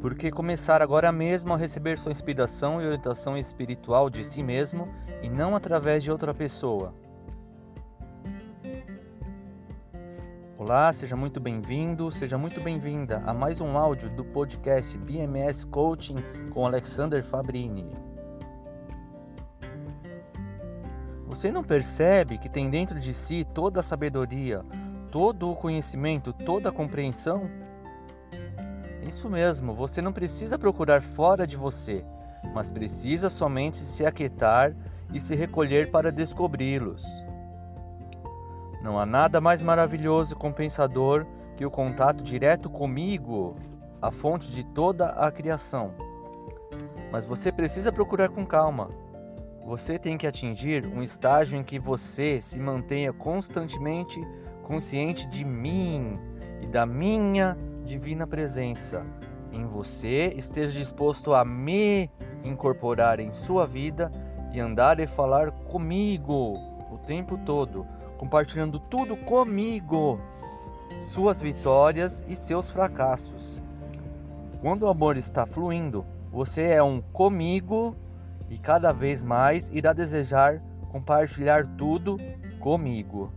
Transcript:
porque começar agora mesmo a receber sua inspiração e orientação espiritual de si mesmo e não através de outra pessoa. Olá, seja muito bem-vindo, seja muito bem-vinda a mais um áudio do podcast BMS Coaching com Alexander Fabrini. Você não percebe que tem dentro de si toda a sabedoria, todo o conhecimento, toda a compreensão? Isso mesmo, você não precisa procurar fora de você, mas precisa somente se aquietar e se recolher para descobri-los. Não há nada mais maravilhoso e compensador que o contato direto comigo, a fonte de toda a criação. Mas você precisa procurar com calma. Você tem que atingir um estágio em que você se mantenha constantemente consciente de mim e da minha divina presença. Em você esteja disposto a me incorporar em sua vida e andar e falar comigo o tempo todo compartilhando tudo comigo, suas vitórias e seus fracassos. Quando o amor está fluindo, você é um comigo e cada vez mais irá desejar compartilhar tudo comigo.